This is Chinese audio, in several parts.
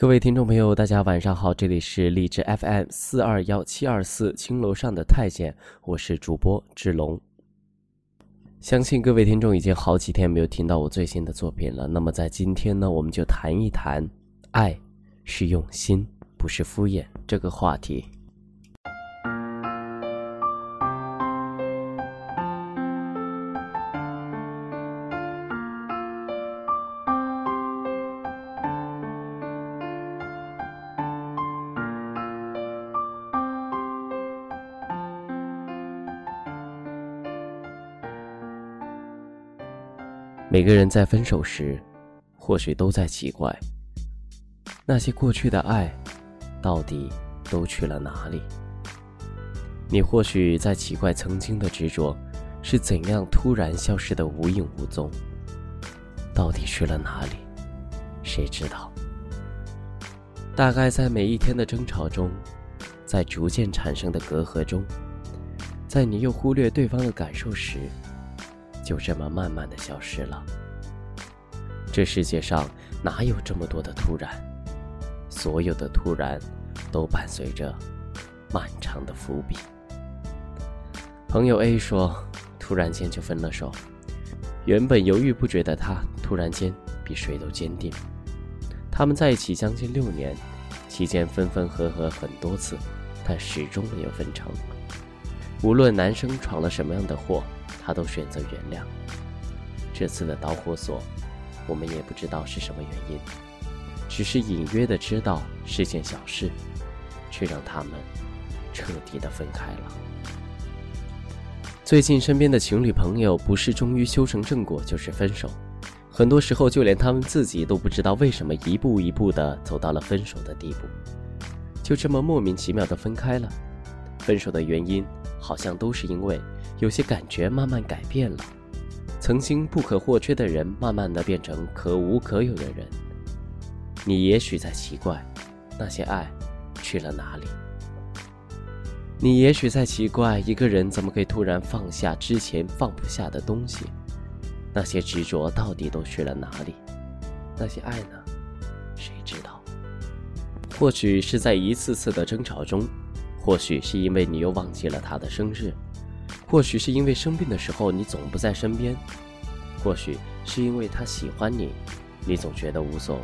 各位听众朋友，大家晚上好，这里是荔枝 FM 四二幺七二四青楼上的太监，我是主播志龙。相信各位听众已经好几天没有听到我最新的作品了，那么在今天呢，我们就谈一谈，爱是用心，不是敷衍这个话题。每个人在分手时，或许都在奇怪，那些过去的爱，到底都去了哪里？你或许在奇怪曾经的执着，是怎样突然消失的无影无踪？到底去了哪里？谁知道？大概在每一天的争吵中，在逐渐产生的隔阂中，在你又忽略对方的感受时。就这么慢慢的消失了。这世界上哪有这么多的突然？所有的突然，都伴随着漫长的伏笔。朋友 A 说，突然间就分了手。原本犹豫不决的他，突然间比谁都坚定。他们在一起将近六年，期间分分合合很多次，但始终没有分成。无论男生闯了什么样的祸。他都选择原谅。这次的导火索，我们也不知道是什么原因，只是隐约的知道是件小事，却让他们彻底的分开了。最近身边的情侣朋友，不是终于修成正果，就是分手。很多时候，就连他们自己都不知道为什么一步一步的走到了分手的地步，就这么莫名其妙的分开了。分手的原因，好像都是因为。有些感觉慢慢改变了，曾经不可或缺的人，慢慢的变成可无可有的人。你也许在奇怪，那些爱去了哪里？你也许在奇怪，一个人怎么可以突然放下之前放不下的东西？那些执着到底都去了哪里？那些爱呢？谁知道？或许是在一次次的争吵中，或许是因为你又忘记了他的生日。或许是因为生病的时候你总不在身边，或许是因为他喜欢你，你总觉得无所谓。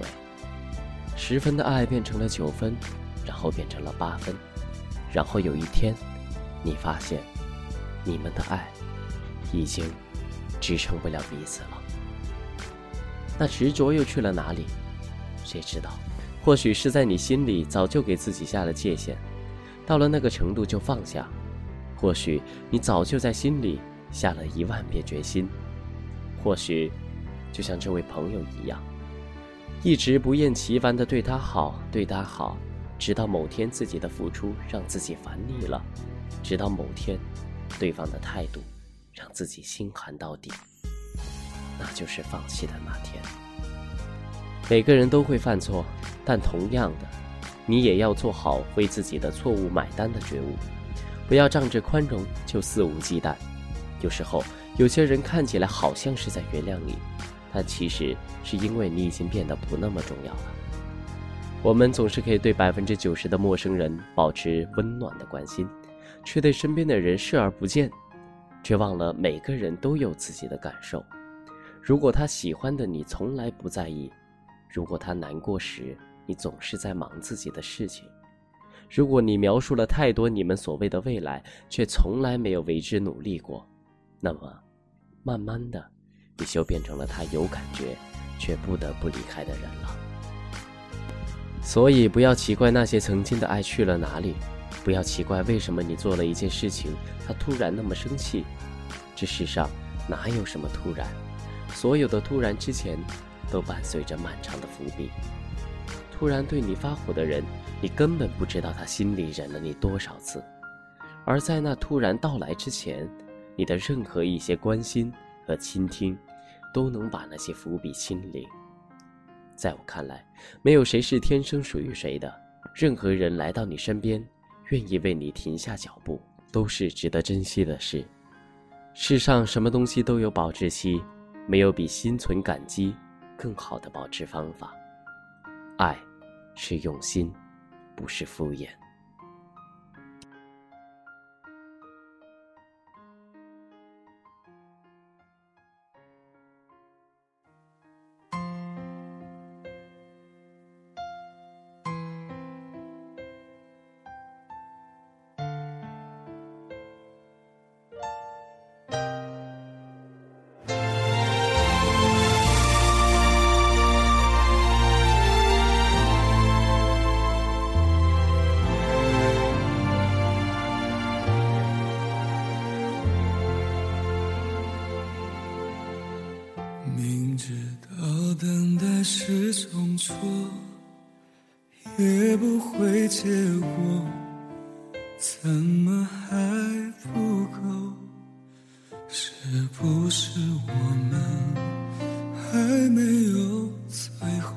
十分的爱变成了九分，然后变成了八分，然后有一天，你发现，你们的爱已经支撑不了彼此了。那执着又去了哪里？谁知道？或许是在你心里早就给自己下了界限，到了那个程度就放下。或许你早就在心里下了一万遍决心，或许就像这位朋友一样，一直不厌其烦地对他好，对他好，直到某天自己的付出让自己烦腻了，直到某天，对方的态度让自己心寒到底，那就是放弃的那天。每个人都会犯错，但同样的，你也要做好为自己的错误买单的觉悟。不要仗着宽容就肆无忌惮。有时候，有些人看起来好像是在原谅你，但其实是因为你已经变得不那么重要了。我们总是可以对百分之九十的陌生人保持温暖的关心，却对身边的人视而不见，却忘了每个人都有自己的感受。如果他喜欢的你从来不在意，如果他难过时你总是在忙自己的事情。如果你描述了太多你们所谓的未来，却从来没有为之努力过，那么，慢慢的，你就变成了他有感觉却不得不离开的人了。所以，不要奇怪那些曾经的爱去了哪里，不要奇怪为什么你做了一件事情，他突然那么生气。这世上哪有什么突然？所有的突然之前，都伴随着漫长的伏笔。突然对你发火的人。你根本不知道他心里忍了你多少次，而在那突然到来之前，你的任何一些关心和倾听，都能把那些伏笔清零。在我看来，没有谁是天生属于谁的，任何人来到你身边，愿意为你停下脚步，都是值得珍惜的事。世上什么东西都有保质期，没有比心存感激更好的保质方法。爱。是用心，不是敷衍。是种错，也不会结果，怎么还不够？是不是我们还没有最后？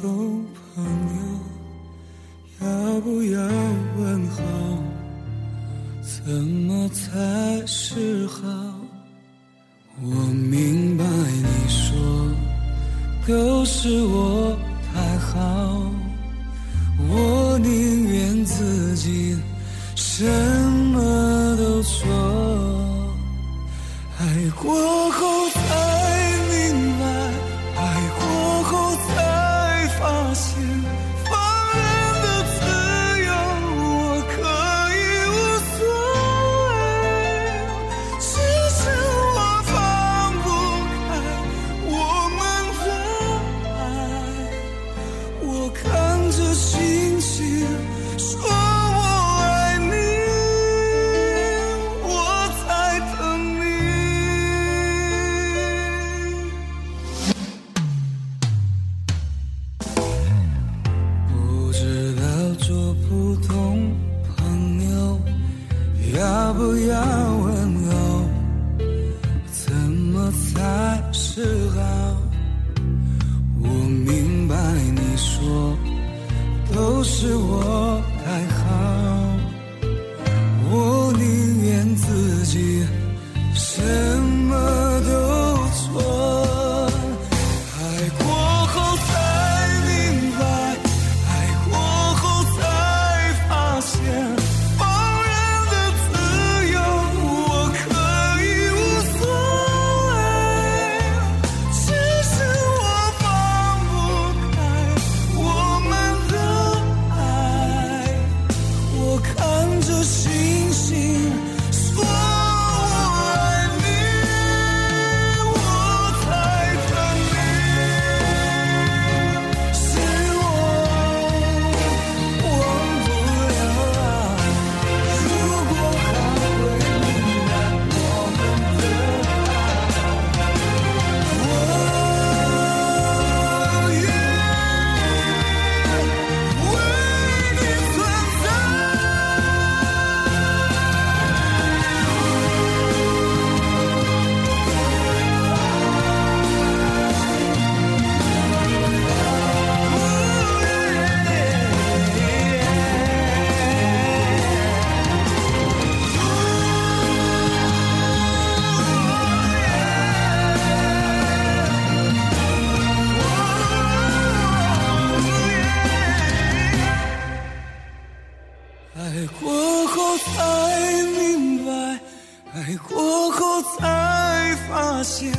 普通朋友。要不要问候？怎么才是好？我明白你说都是我太好，我宁愿自己什么都做，爱过是我太好，爱过后才明白爱过后才发现